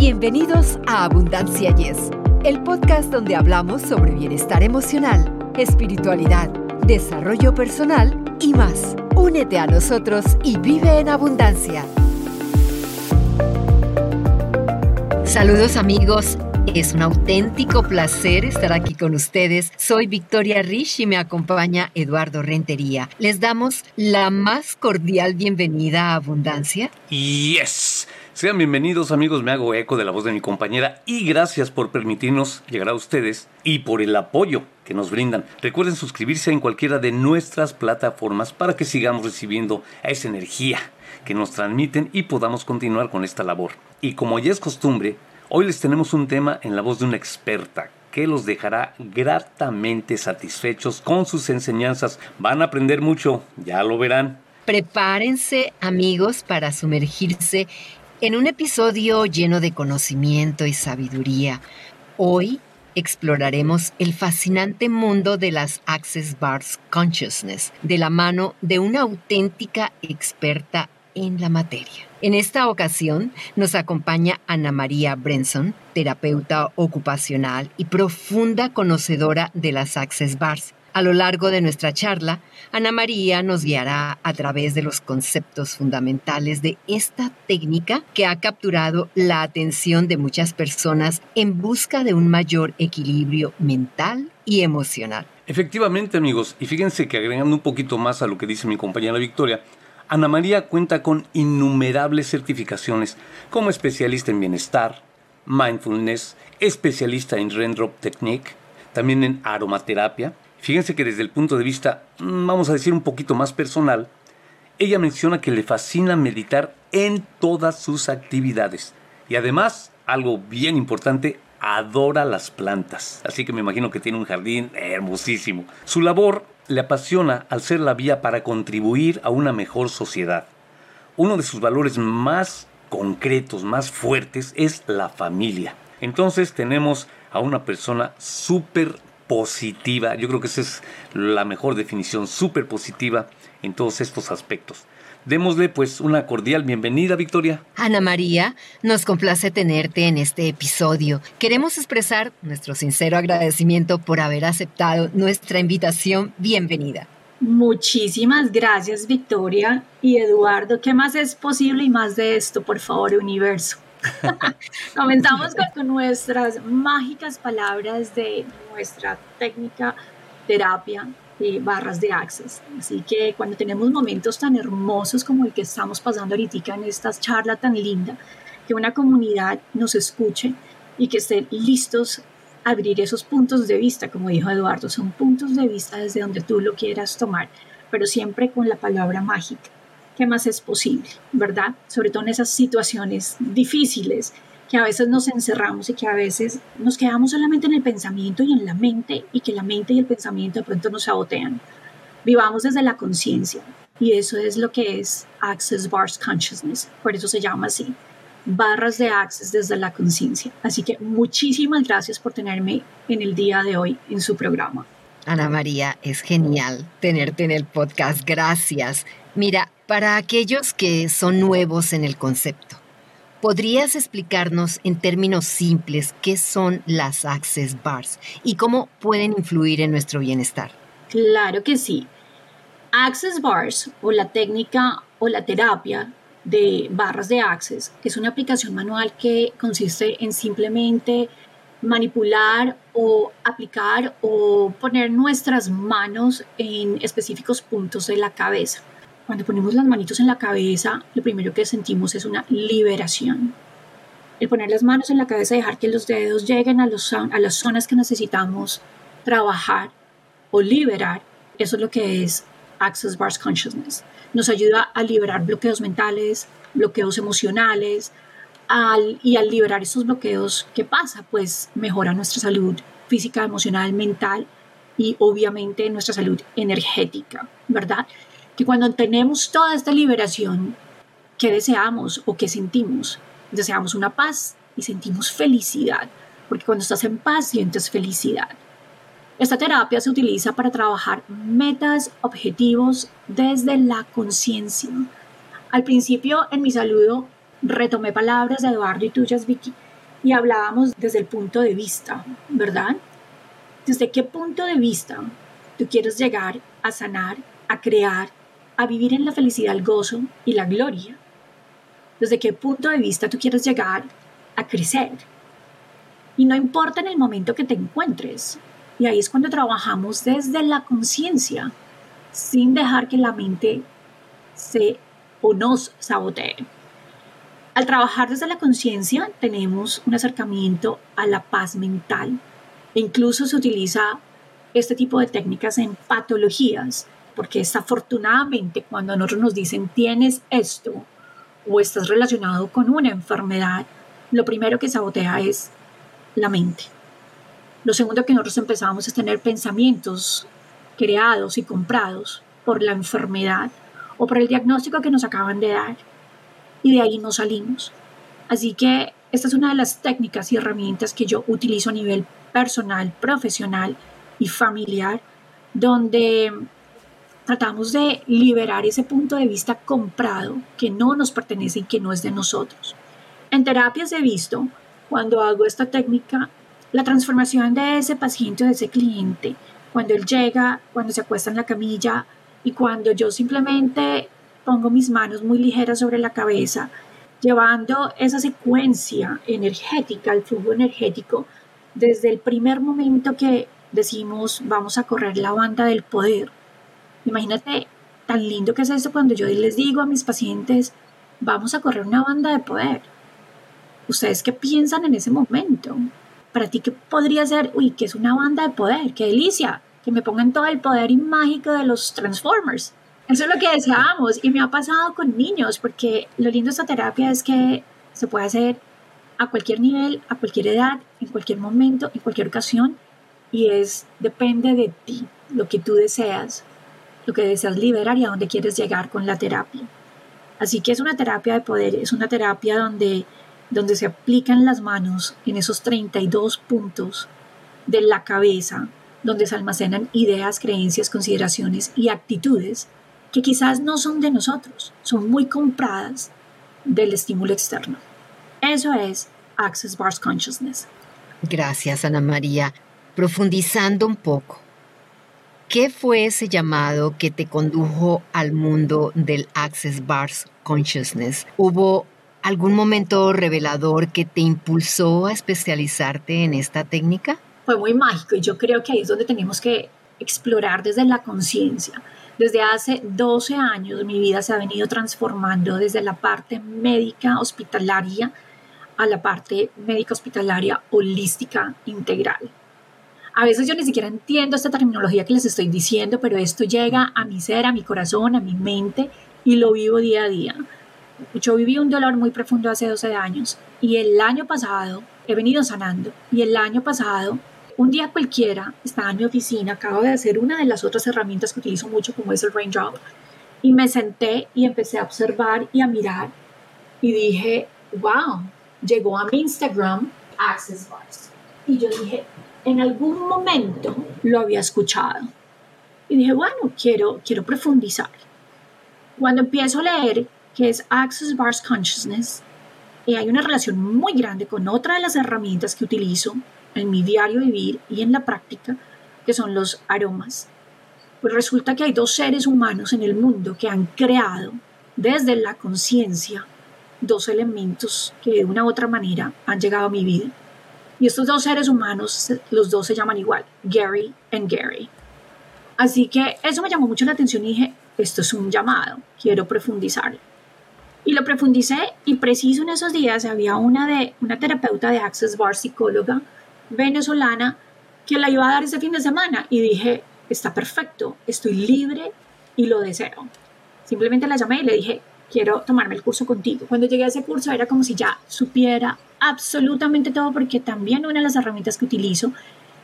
Bienvenidos a Abundancia Yes, el podcast donde hablamos sobre bienestar emocional, espiritualidad, desarrollo personal y más. Únete a nosotros y vive en abundancia. Saludos amigos. Es un auténtico placer estar aquí con ustedes. Soy Victoria Rich y me acompaña Eduardo Rentería. Les damos la más cordial bienvenida a Abundancia. Yes. Sean bienvenidos amigos, me hago eco de la voz de mi compañera y gracias por permitirnos llegar a ustedes y por el apoyo que nos brindan. Recuerden suscribirse en cualquiera de nuestras plataformas para que sigamos recibiendo esa energía que nos transmiten y podamos continuar con esta labor. Y como ya es costumbre, hoy les tenemos un tema en la voz de una experta que los dejará gratamente satisfechos con sus enseñanzas. Van a aprender mucho, ya lo verán. Prepárense amigos para sumergirse en un episodio lleno de conocimiento y sabiduría, hoy exploraremos el fascinante mundo de las Access Bars Consciousness de la mano de una auténtica experta en la materia. En esta ocasión nos acompaña Ana María Brenson, terapeuta ocupacional y profunda conocedora de las Access Bars a lo largo de nuestra charla, Ana María nos guiará a través de los conceptos fundamentales de esta técnica que ha capturado la atención de muchas personas en busca de un mayor equilibrio mental y emocional. Efectivamente, amigos, y fíjense que agregando un poquito más a lo que dice mi compañera Victoria, Ana María cuenta con innumerables certificaciones como especialista en bienestar, mindfulness, especialista en Rendrop Technique, también en aromaterapia, Fíjense que desde el punto de vista, mm, vamos a decir, un poquito más personal, ella menciona que le fascina meditar en todas sus actividades. Y además, algo bien importante, adora las plantas. Así que me imagino que tiene un jardín hermosísimo. Su labor le apasiona al ser la vía para contribuir a una mejor sociedad. Uno de sus valores más concretos, más fuertes, es la familia. Entonces tenemos a una persona súper positiva. Yo creo que esa es la mejor definición, súper positiva en todos estos aspectos. Démosle pues una cordial bienvenida, Victoria. Ana María, nos complace tenerte en este episodio. Queremos expresar nuestro sincero agradecimiento por haber aceptado nuestra invitación. Bienvenida. Muchísimas gracias, Victoria y Eduardo. ¿Qué más es posible y más de esto, por favor, universo? Comenzamos con, nuestras mágicas palabras de nuestra técnica terapia de barras de access. Así que cuando tenemos momentos tan hermosos como el que estamos pasando ahorita en esta charla tan linda, que una comunidad nos escuche y que estén listos a abrir esos puntos de vista, como dijo Eduardo, son puntos de vista desde donde tú lo quieras tomar, pero siempre con la palabra mágica ¿qué más es posible? ¿Verdad? Sobre todo en esas situaciones difíciles que a veces nos encerramos y que a veces nos quedamos solamente en el pensamiento y en la mente y que la mente y el pensamiento de pronto nos sabotean. Vivamos desde la conciencia y eso es lo que es Access Bars Consciousness, por eso se llama así, barras de Access desde la conciencia. Así que muchísimas gracias por tenerme en el día de hoy en su programa. Ana María, es genial tenerte en el podcast. Gracias. Mira, para aquellos que son nuevos en el concepto, ¿podrías explicarnos en términos simples qué son las Access Bars y cómo pueden influir en nuestro bienestar? Claro que sí. Access Bars o la técnica o la terapia de barras de Access es una aplicación manual que consiste en simplemente manipular o aplicar o poner nuestras manos en específicos puntos de la cabeza. Cuando ponemos las manitos en la cabeza, lo primero que sentimos es una liberación. El poner las manos en la cabeza, dejar que los dedos lleguen a, los, a las zonas que necesitamos trabajar o liberar, eso es lo que es Access Bars Consciousness. Nos ayuda a liberar bloqueos mentales, bloqueos emocionales, y al liberar esos bloqueos, ¿qué pasa? Pues mejora nuestra salud física, emocional, mental y obviamente nuestra salud energética, ¿verdad? Que cuando tenemos toda esta liberación, ¿qué deseamos o qué sentimos? Deseamos una paz y sentimos felicidad, porque cuando estás en paz sientes felicidad. Esta terapia se utiliza para trabajar metas, objetivos desde la conciencia. Al principio, en mi saludo, retomé palabras de Eduardo y tuyas, Vicky, y hablábamos desde el punto de vista, ¿verdad? ¿Desde qué punto de vista tú quieres llegar a sanar, a crear, a vivir en la felicidad, el gozo y la gloria? ¿Desde qué punto de vista tú quieres llegar a crecer? Y no importa en el momento que te encuentres. Y ahí es cuando trabajamos desde la conciencia, sin dejar que la mente se o nos sabotee. Al trabajar desde la conciencia tenemos un acercamiento a la paz mental e incluso se utiliza este tipo de técnicas en patologías, porque desafortunadamente cuando a nosotros nos dicen tienes esto o estás relacionado con una enfermedad, lo primero que sabotea es la mente. Lo segundo que nosotros empezamos es tener pensamientos creados y comprados por la enfermedad o por el diagnóstico que nos acaban de dar. Y de ahí no salimos. Así que esta es una de las técnicas y herramientas que yo utilizo a nivel personal, profesional y familiar, donde tratamos de liberar ese punto de vista comprado que no nos pertenece y que no es de nosotros. En terapias he visto, cuando hago esta técnica, la transformación de ese paciente o de ese cliente, cuando él llega, cuando se acuesta en la camilla, y cuando yo simplemente pongo mis manos muy ligeras sobre la cabeza, llevando esa secuencia energética, el flujo energético, desde el primer momento que decimos vamos a correr la banda del poder. Imagínate tan lindo que es esto cuando yo les digo a mis pacientes, vamos a correr una banda de poder. ¿Ustedes qué piensan en ese momento? Para ti, ¿qué podría ser? Uy, que es una banda de poder, qué delicia que me pongan todo el poder mágico de los Transformers. Eso es lo que deseamos y me ha pasado con niños porque lo lindo de esta terapia es que se puede hacer a cualquier nivel, a cualquier edad, en cualquier momento, en cualquier ocasión y es depende de ti, lo que tú deseas, lo que deseas liberar y a dónde quieres llegar con la terapia. Así que es una terapia de poder, es una terapia donde, donde se aplican las manos en esos 32 puntos de la cabeza donde se almacenan ideas, creencias, consideraciones y actitudes que quizás no son de nosotros, son muy compradas del estímulo externo. Eso es Access Bars Consciousness. Gracias, Ana María. Profundizando un poco, ¿qué fue ese llamado que te condujo al mundo del Access Bars Consciousness? ¿Hubo algún momento revelador que te impulsó a especializarte en esta técnica? fue muy mágico y yo creo que ahí es donde tenemos que explorar desde la conciencia. Desde hace 12 años mi vida se ha venido transformando desde la parte médica hospitalaria a la parte médica hospitalaria holística integral. A veces yo ni siquiera entiendo esta terminología que les estoy diciendo, pero esto llega a mi ser, a mi corazón, a mi mente y lo vivo día a día. Yo viví un dolor muy profundo hace 12 años y el año pasado he venido sanando y el año pasado un día cualquiera estaba en mi oficina, acabo de hacer una de las otras herramientas que utilizo mucho como es el raindrop y me senté y empecé a observar y a mirar y dije, wow, llegó a mi Instagram Access Bars. Y yo dije, en algún momento lo había escuchado. Y dije, bueno, quiero, quiero profundizar. Cuando empiezo a leer que es Access Bars Consciousness, y hay una relación muy grande con otra de las herramientas que utilizo, en mi diario vivir y en la práctica, que son los aromas. Pues resulta que hay dos seres humanos en el mundo que han creado desde la conciencia dos elementos que de una u otra manera han llegado a mi vida. Y estos dos seres humanos, los dos se llaman igual, Gary y Gary. Así que eso me llamó mucho la atención y dije, esto es un llamado, quiero profundizar. Y lo profundicé y preciso en esos días había una, de, una terapeuta de Access Bar, psicóloga, venezolana que la iba a dar ese fin de semana y dije, está perfecto, estoy libre y lo deseo. Simplemente la llamé y le dije, quiero tomarme el curso contigo. Cuando llegué a ese curso era como si ya supiera absolutamente todo porque también una de las herramientas que utilizo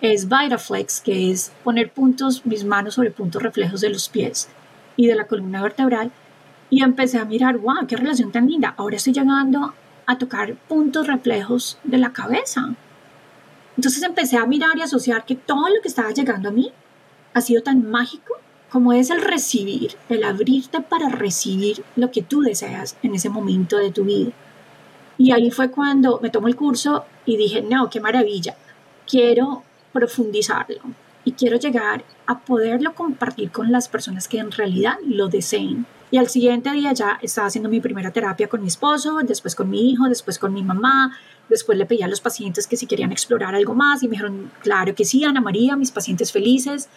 es Vitaflex, que es poner puntos, mis manos sobre puntos reflejos de los pies y de la columna vertebral. Y empecé a mirar, wow, qué relación tan linda. Ahora estoy llegando a tocar puntos reflejos de la cabeza. Entonces empecé a mirar y asociar que todo lo que estaba llegando a mí ha sido tan mágico como es el recibir, el abrirte para recibir lo que tú deseas en ese momento de tu vida. Y ahí fue cuando me tomó el curso y dije, no, qué maravilla, quiero profundizarlo y quiero llegar a poderlo compartir con las personas que en realidad lo deseen. Y al siguiente día ya estaba haciendo mi primera terapia con mi esposo, después con mi hijo, después con mi mamá, después le pedí a los pacientes que si querían explorar algo más y me dijeron, claro que sí, Ana María, mis pacientes felices.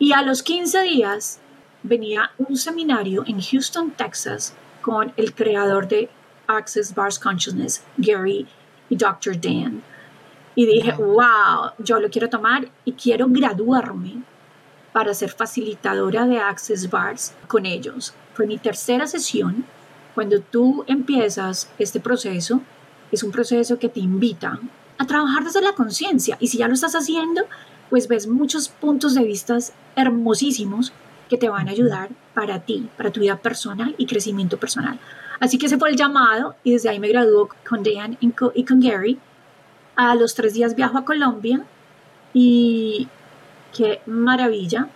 Y a los 15 días venía un seminario en Houston, Texas, con el creador de Access Bars Consciousness, Gary y Dr. Dan. Y dije, wow, yo lo quiero tomar y quiero graduarme para ser facilitadora de Access Bars con ellos. Fue mi tercera sesión. Cuando tú empiezas este proceso, es un proceso que te invita a trabajar desde la conciencia. Y si ya lo estás haciendo, pues ves muchos puntos de vista hermosísimos que te van a ayudar para ti, para tu vida personal y crecimiento personal. Así que ese fue el llamado y desde ahí me graduó con Dan y con Gary. A los tres días viajo a Colombia y qué maravilla,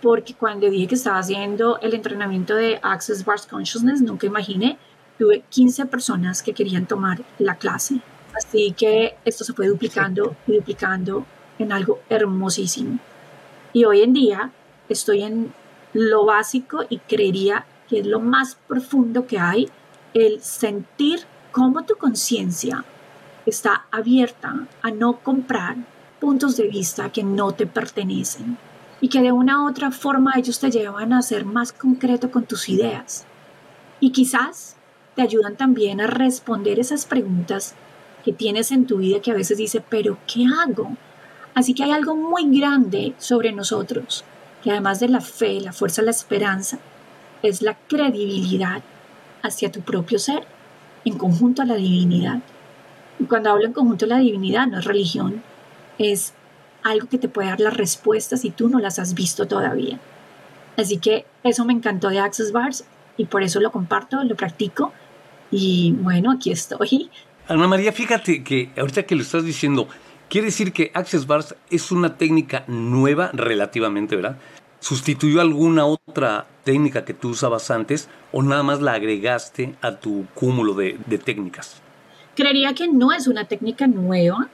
porque cuando dije que estaba haciendo el entrenamiento de Access Bars Consciousness, nunca imaginé, tuve 15 personas que querían tomar la clase. Así que esto se fue duplicando y duplicando en algo hermosísimo. Y hoy en día estoy en lo básico y creería que es lo más profundo que hay, el sentir cómo tu conciencia está abierta a no comprar puntos de vista que no te pertenecen y que de una u otra forma ellos te llevan a ser más concreto con tus ideas. Y quizás te ayudan también a responder esas preguntas que tienes en tu vida que a veces dice, pero ¿qué hago? Así que hay algo muy grande sobre nosotros, que además de la fe, la fuerza, la esperanza, es la credibilidad hacia tu propio ser, en conjunto a la divinidad. Y cuando hablo en conjunto a la divinidad, no es religión, es algo que te puede dar las respuestas si tú no las has visto todavía. Así que eso me encantó de Access Bars y por eso lo comparto, lo practico y bueno, aquí estoy. Ana María, fíjate que ahorita que lo estás diciendo, quiere decir que Access Bars es una técnica nueva relativamente, ¿verdad? ¿Sustituyó alguna otra técnica que tú usabas antes o nada más la agregaste a tu cúmulo de, técnicas? Creería que no es una técnica nueva,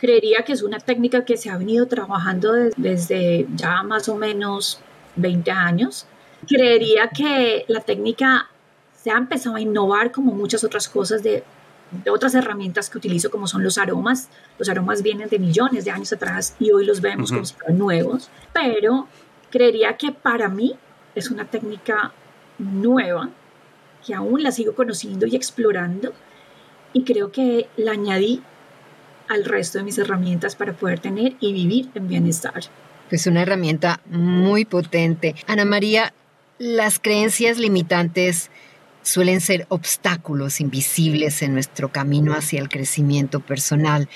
creería que es una técnica que se ha venido trabajando desde ya más o menos 20 años. Creería que la técnica se ha empezado a innovar como muchas otras cosas de, otras herramientas que utilizo como son los aromas. Los aromas vienen de millones de años atrás y hoy los vemos como si fueran nuevos, pero creería que para mí es una técnica nueva que aún la sigo conociendo y explorando y creo que la añadí al resto de mis herramientas para poder tener y vivir en bienestar. Es una herramienta muy potente. Ana María, las creencias limitantes suelen ser obstáculos invisibles en nuestro camino hacia el crecimiento personal.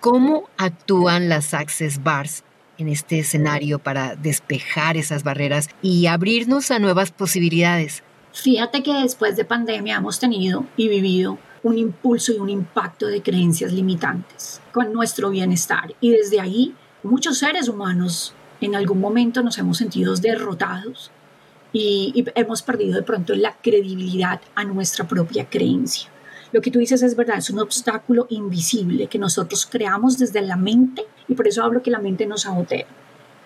¿Cómo actúan las Access Bars en este escenario para despejar esas barreras y abrirnos a nuevas posibilidades? Fíjate que después de pandemia hemos tenido y vivido un impulso y un impacto de creencias limitantes con nuestro bienestar. Y desde ahí, muchos seres humanos en algún momento nos hemos sentido derrotados y, hemos perdido de pronto la credibilidad a nuestra propia creencia. Lo que tú dices es verdad, es un obstáculo invisible que nosotros creamos desde la mente y por eso hablo que la mente nos sabotea.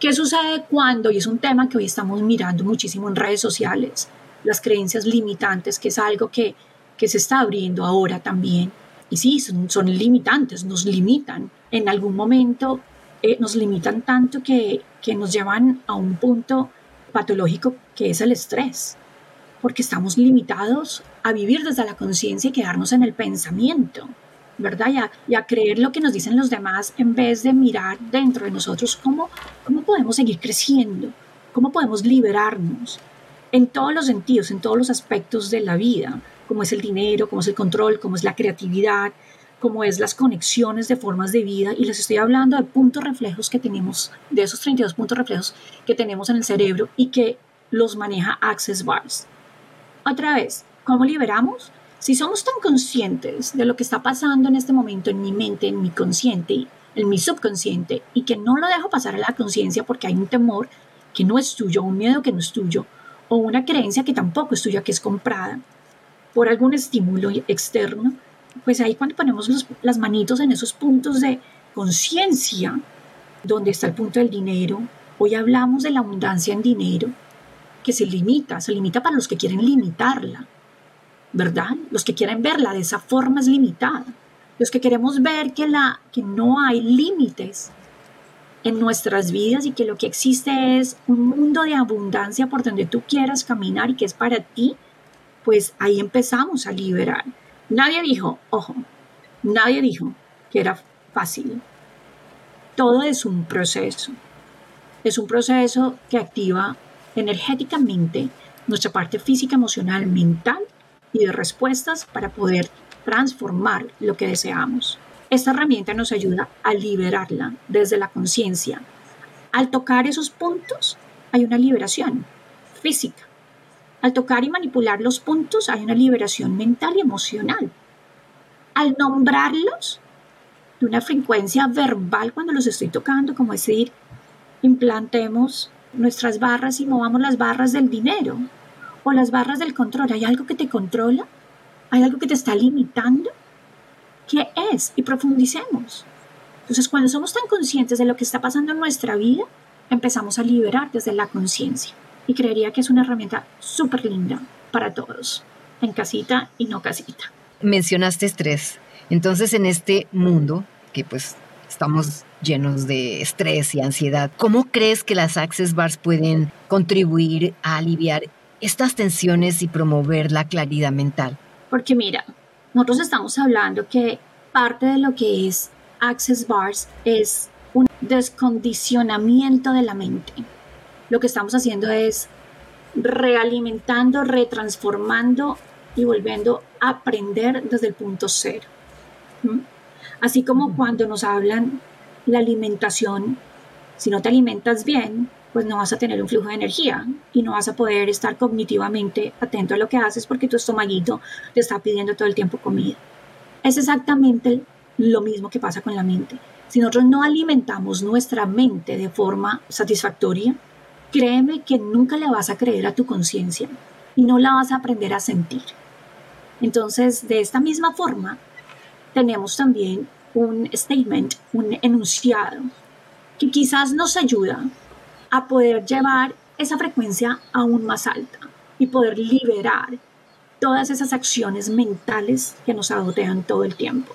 ¿Qué sucede cuando, y es un tema que hoy estamos mirando muchísimo en redes sociales, las creencias limitantes, que es algo que que se está abriendo ahora también. Y sí, son, limitantes, nos limitan. En algún momento eh, nos limitan tanto que, que nos llevan a un punto patológico que es el estrés, porque estamos limitados a vivir desde la conciencia y quedarnos en el pensamiento, ¿verdad? Y a, y a, creer lo que nos dicen los demás en vez de mirar dentro de nosotros cómo, cómo podemos seguir creciendo, cómo podemos liberarnos en todos los sentidos, en todos los aspectos de la vida como es el dinero, como es el control, como es la creatividad, como es las conexiones de formas de vida. Y les estoy hablando de puntos reflejos que tenemos, de esos 32 puntos reflejos que tenemos en el cerebro y que los maneja Access Bars. Otra vez, ¿cómo liberamos? Si somos tan conscientes de lo que está pasando en este momento en mi mente, en mi consciente, en mi subconsciente, y que no lo dejo pasar a la conciencia porque hay un temor que no es tuyo, un miedo que no es tuyo, o una creencia que tampoco es tuya, que es comprada, por algún estímulo externo, pues ahí cuando ponemos las manitos en esos puntos de conciencia, donde está el punto del dinero, hoy hablamos de la abundancia en dinero, que se limita, se limita para los que quieren limitarla, ¿verdad? Los que quieren verla de esa forma es limitada. Los que queremos ver que, la, que no hay límites en nuestras vidas y que lo que existe es un mundo de abundancia por donde tú quieras caminar y que es para ti, pues ahí empezamos a liberar. Nadie dijo, ojo, nadie dijo que era fácil. Todo es un proceso. Es un proceso que activa energéticamente nuestra parte física, emocional, mental y de respuestas para poder transformar lo que deseamos. Esta herramienta nos ayuda a liberarla desde la conciencia. Al tocar esos puntos hay una liberación física. Al tocar y manipular los puntos hay una liberación mental y emocional. Al nombrarlos de una frecuencia verbal cuando los estoy tocando, como decir, implantemos nuestras barras y movamos las barras del dinero o las barras del control. ¿Hay algo que te controla? ¿Hay algo que te está limitando? ¿Qué es? Y profundicemos. Entonces, cuando somos tan conscientes de lo que está pasando en nuestra vida, empezamos a liberar desde la conciencia. Y creería que es una herramienta súper linda para todos, en casita y no casita. Mencionaste estrés. Entonces, en este mundo, que pues estamos llenos de estrés y ansiedad, ¿cómo crees que las Access Bars pueden contribuir a aliviar estas tensiones y promover la claridad mental? Porque mira, nosotros estamos hablando que parte de lo que es Access Bars es un descondicionamiento de la mente. Lo que estamos haciendo es realimentando, retransformando y volviendo a aprender desde el punto cero. ¿Mm? Así como cuando nos hablan la alimentación, si no te alimentas bien, pues no vas a tener un flujo de energía y no vas a poder estar cognitivamente atento a lo que haces porque tu estomaguito te está pidiendo todo el tiempo comida. Es exactamente lo mismo que pasa con la mente. Si nosotros no alimentamos nuestra mente de forma satisfactoria, créeme que nunca le vas a creer a tu conciencia y no la vas a aprender a sentir. Entonces, de esta misma forma, tenemos también un statement, un enunciado, que quizás nos ayuda a poder llevar esa frecuencia aún más alta y poder liberar todas esas acciones mentales que nos agotean todo el tiempo.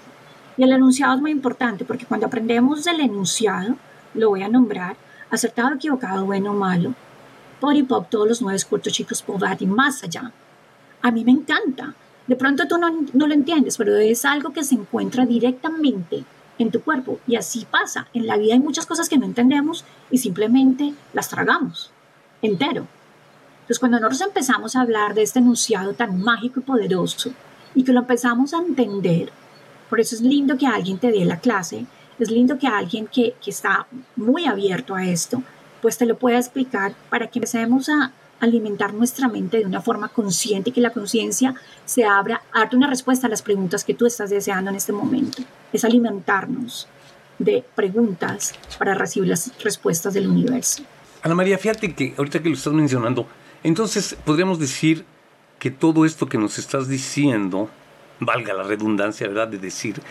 Y el enunciado es muy importante porque cuando aprendemos del enunciado, lo voy a nombrar, acertado, equivocado, bueno, malo, por y pop, todos los nueve cortos chicos, y más allá. A mí me encanta. De pronto tú no, no lo entiendes, pero es algo que se encuentra directamente en tu cuerpo. Y así pasa. En la vida hay muchas cosas que no entendemos y simplemente las tragamos entero. Entonces, cuando nosotros empezamos a hablar de este enunciado tan mágico y poderoso y que lo empezamos a entender, por eso es lindo que alguien te dé la clase, es lindo que alguien que, que está muy abierto a esto, pues te lo pueda explicar para que empecemos a alimentar nuestra mente de una forma consciente y que la conciencia se abra a darte una respuesta a las preguntas que tú estás deseando en este momento. Es alimentarnos de preguntas para recibir las respuestas del universo. Ana María, fíjate que ahorita que lo estás mencionando, entonces podríamos decir que todo esto que nos estás diciendo, valga la redundancia, ¿verdad? De decir,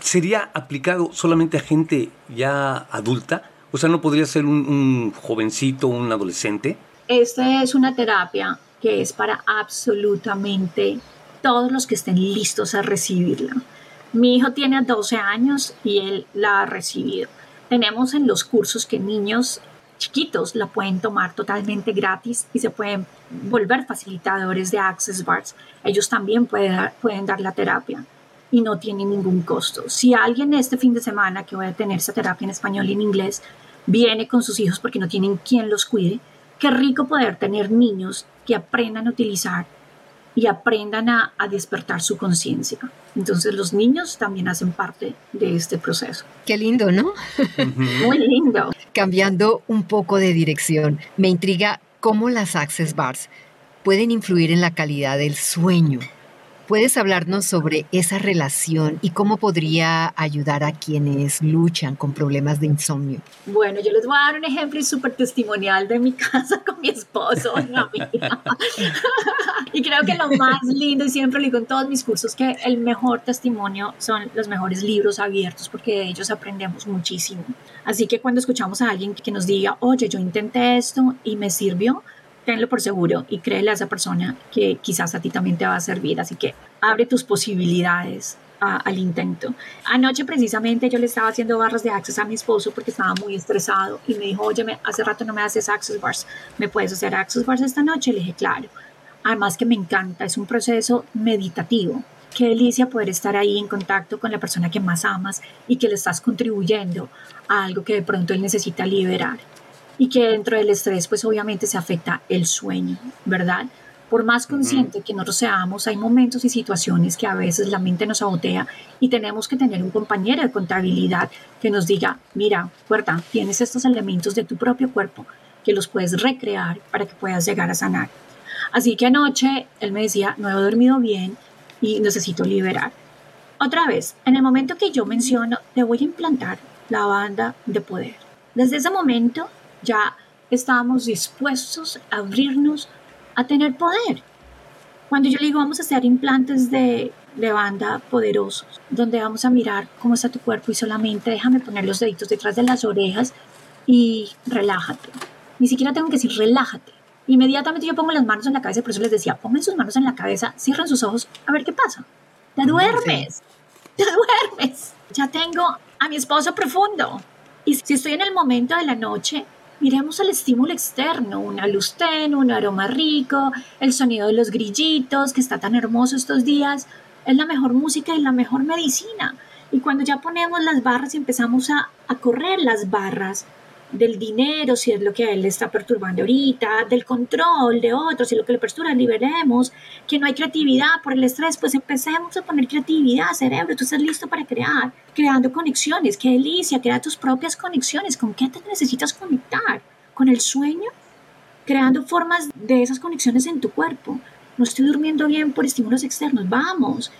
¿sería aplicado solamente a gente ya adulta? O sea, ¿no podría ser un, un jovencito, un adolescente? Esta es una terapia que es para absolutamente todos los que estén listos a recibirla. Mi hijo tiene 12 años y él la ha recibido. Tenemos en los cursos que niños chiquitos la pueden tomar totalmente gratis y se pueden volver facilitadores de Access Bars. Ellos también pueden dar, pueden dar la terapia y no tiene ningún costo. Si alguien este fin de semana que voy a tener esa terapia en español y en inglés viene con sus hijos porque no tienen quien los cuide, Qué rico poder tener niños que aprendan a utilizar y aprendan a, despertar su conciencia. Entonces los niños también hacen parte de este proceso. Qué lindo, ¿no? Muy lindo. Cambiando un poco de dirección, me intriga cómo las Access Bars pueden influir en la calidad del sueño. ¿Puedes hablarnos sobre esa relación y cómo podría ayudar a quienes luchan con problemas de insomnio? Bueno, yo les voy a dar un ejemplo súper testimonial de mi casa con mi esposo, y creo que lo más lindo, y siempre lo digo en todos mis cursos, que el mejor testimonio son los mejores libros abiertos, porque de ellos aprendemos muchísimo. Así que cuando escuchamos a alguien que nos diga, oye, yo intenté esto y me sirvió, tenlo por seguro y créele a esa persona que quizás a ti también te va a servir. Así que abre tus posibilidades al intento. Anoche precisamente yo le estaba haciendo barras de access a mi esposo porque estaba muy estresado y me dijo, oye, hace rato no me haces access bars, ¿me puedes hacer access bars esta noche? Le dije, claro. Además que me encanta, es un proceso meditativo. Qué delicia poder estar ahí en contacto con la persona que más amas y que le estás contribuyendo a algo que de pronto él necesita liberar y que dentro del estrés pues obviamente se afecta el sueño, ¿verdad? Por más consciente que nosotros seamos, hay momentos y situaciones que a veces la mente nos sabotea y tenemos que tener un compañero de contabilidad que nos diga, mira, cuerda, tienes estos elementos de tu propio cuerpo que los puedes recrear para que puedas llegar a sanar. Así que anoche él me decía, no he dormido bien y necesito liberar. Otra vez, en el momento que yo menciono, te voy a implantar la banda de poder. Desde ese momento ya estábamos dispuestos a abrirnos a tener poder. Cuando yo le digo vamos a hacer implantes de, de banda poderosos, donde vamos a mirar cómo está tu cuerpo y solamente déjame poner los deditos detrás de las orejas y relájate. Ni siquiera tengo que decir relájate. Inmediatamente yo pongo las manos en la cabeza, por eso les decía, pongan sus manos en la cabeza, cierran sus ojos, a ver qué pasa. Te duermes, te duermes. Ya tengo a mi esposo profundo. Y si estoy en el momento de la noche, miremos el estímulo externo, una luz tenue, un aroma rico, el sonido de los grillitos que está tan hermoso estos días, es la mejor música y la mejor medicina. Y cuando ya ponemos las barras y empezamos a, a correr las barras, del dinero, si es lo que a él le está perturbando ahorita, del control de otros, si es lo que le perturba, liberemos, que no hay creatividad por el estrés, pues empecemos a poner creatividad, cerebro, tú estás listo para crear, creando conexiones, qué delicia, crea tus propias conexiones, ¿con qué te necesitas conectar? ¿Con el sueño? Creando formas de esas conexiones en tu cuerpo. No estoy durmiendo bien por estímulos externos, vamos,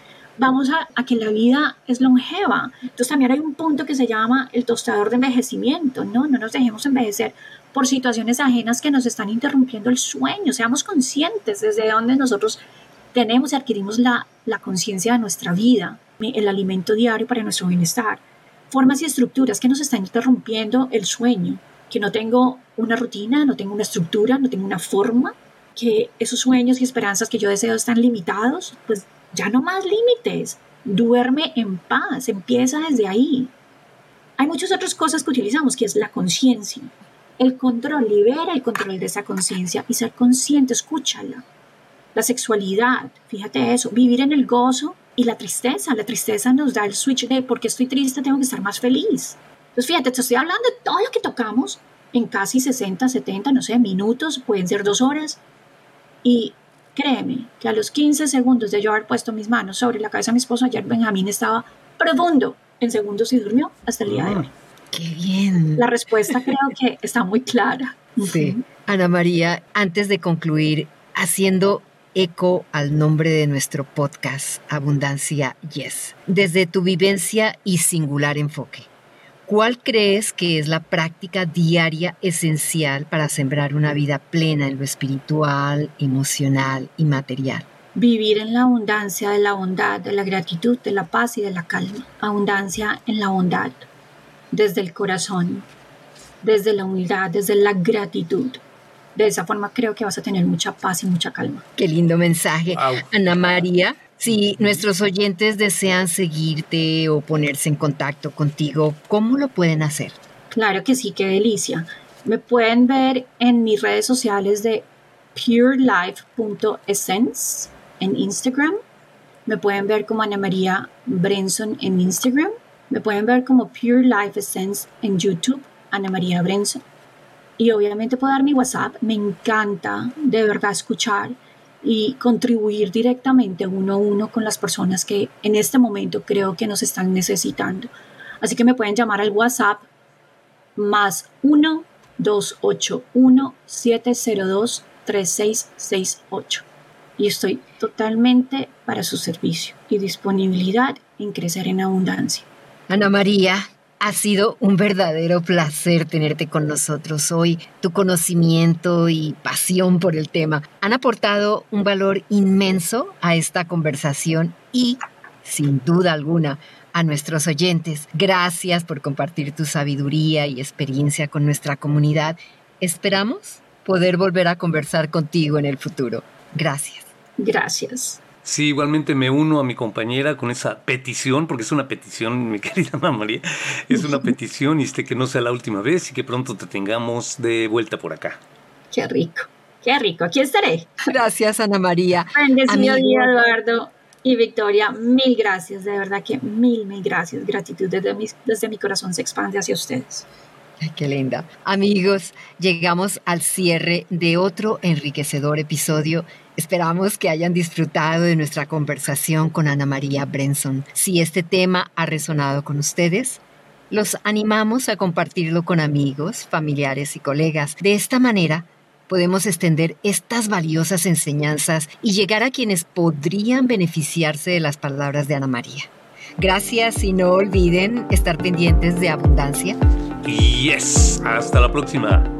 vamos a, que la vida es longeva. Entonces también hay un punto que se llama el tostador de envejecimiento, ¿no? No nos dejemos envejecer por situaciones ajenas que nos están interrumpiendo el sueño. Seamos conscientes desde donde nosotros tenemos y adquirimos la, la conciencia de nuestra vida, el alimento diario para nuestro bienestar. Formas y estructuras que nos están interrumpiendo el sueño, que no tengo una rutina, no tengo una estructura, no tengo una forma, que esos sueños y esperanzas que yo deseo están limitados, pues ya no más límites. Duerme en paz. Empieza desde ahí. Hay muchas otras cosas que utilizamos, que es la conciencia. El control libera el control de esa conciencia y ser consciente, escúchala. La sexualidad, fíjate eso, vivir en el gozo y la tristeza. La tristeza nos da el switch de porque estoy triste, tengo que estar más feliz. Entonces, fíjate, te estoy hablando de todo lo que tocamos en casi 60, 70, no sé, minutos, pueden ser dos horas. Y Créeme que a los 15 segundos de yo haber puesto mis manos sobre la cabeza de mi esposo, ayer Benjamín estaba profundo en segundos y durmió hasta el día de ah, hoy. ¡Qué bien! La respuesta creo que está muy clara. Sí. Ana María, antes de concluir, haciendo eco al nombre de nuestro podcast, Abundancia Yes, desde tu vivencia y singular enfoque. ¿Cuál crees que es la práctica diaria esencial para sembrar una vida plena en lo espiritual, emocional y material? Vivir en la abundancia de la bondad, de la gratitud, de la paz y de la calma. Abundancia en la bondad, desde el corazón, desde la humildad, desde la gratitud. De esa forma creo que vas a tener mucha paz y mucha calma. Qué lindo mensaje. Ana María, si nuestros oyentes desean seguirte o ponerse en contacto contigo, ¿cómo lo pueden hacer? Claro que sí, qué delicia. Me pueden ver en mis redes sociales de purelife.essence en Instagram. Me pueden ver como Ana María Brenson en Instagram. Me pueden ver como Pure Life Essence en YouTube, Ana María Brenson. Y obviamente puedo dar mi WhatsApp. Me encanta de verdad escuchar y contribuir directamente uno a uno con las personas que en este momento creo que nos están necesitando. Así que me pueden llamar al WhatsApp más 1 281 702 3668. y estoy totalmente para su servicio y disponibilidad en crecer en abundancia. Ana María, ha sido un verdadero placer tenerte con nosotros hoy. Tu conocimiento y pasión por el tema han aportado un valor inmenso a esta conversación y, sin duda alguna, a nuestros oyentes. Gracias por compartir tu sabiduría y experiencia con nuestra comunidad. Esperamos poder volver a conversar contigo en el futuro. Gracias. Gracias. Sí, igualmente me uno a mi compañera con esa petición, porque es una petición, mi querida Ana María, es una petición y este que no sea la última vez y que pronto te tengamos de vuelta por acá. Qué rico, qué rico, aquí estaré. Gracias, Ana María. Bendecido día, Eduardo y Victoria, mil gracias, de verdad que mil, mil gracias. Gratitud desde mi, desde mi corazón se expande hacia ustedes. Ay, qué linda. Amigos, llegamos al cierre de otro enriquecedor episodio Esperamos que hayan disfrutado de nuestra conversación con Ana María Brenson. Si este tema ha resonado con ustedes, los animamos a compartirlo con amigos, familiares y colegas. De esta manera, podemos extender estas valiosas enseñanzas y llegar a quienes podrían beneficiarse de las palabras de Ana María. Gracias y no olviden estar pendientes de Abundancia. Yes, hasta la próxima.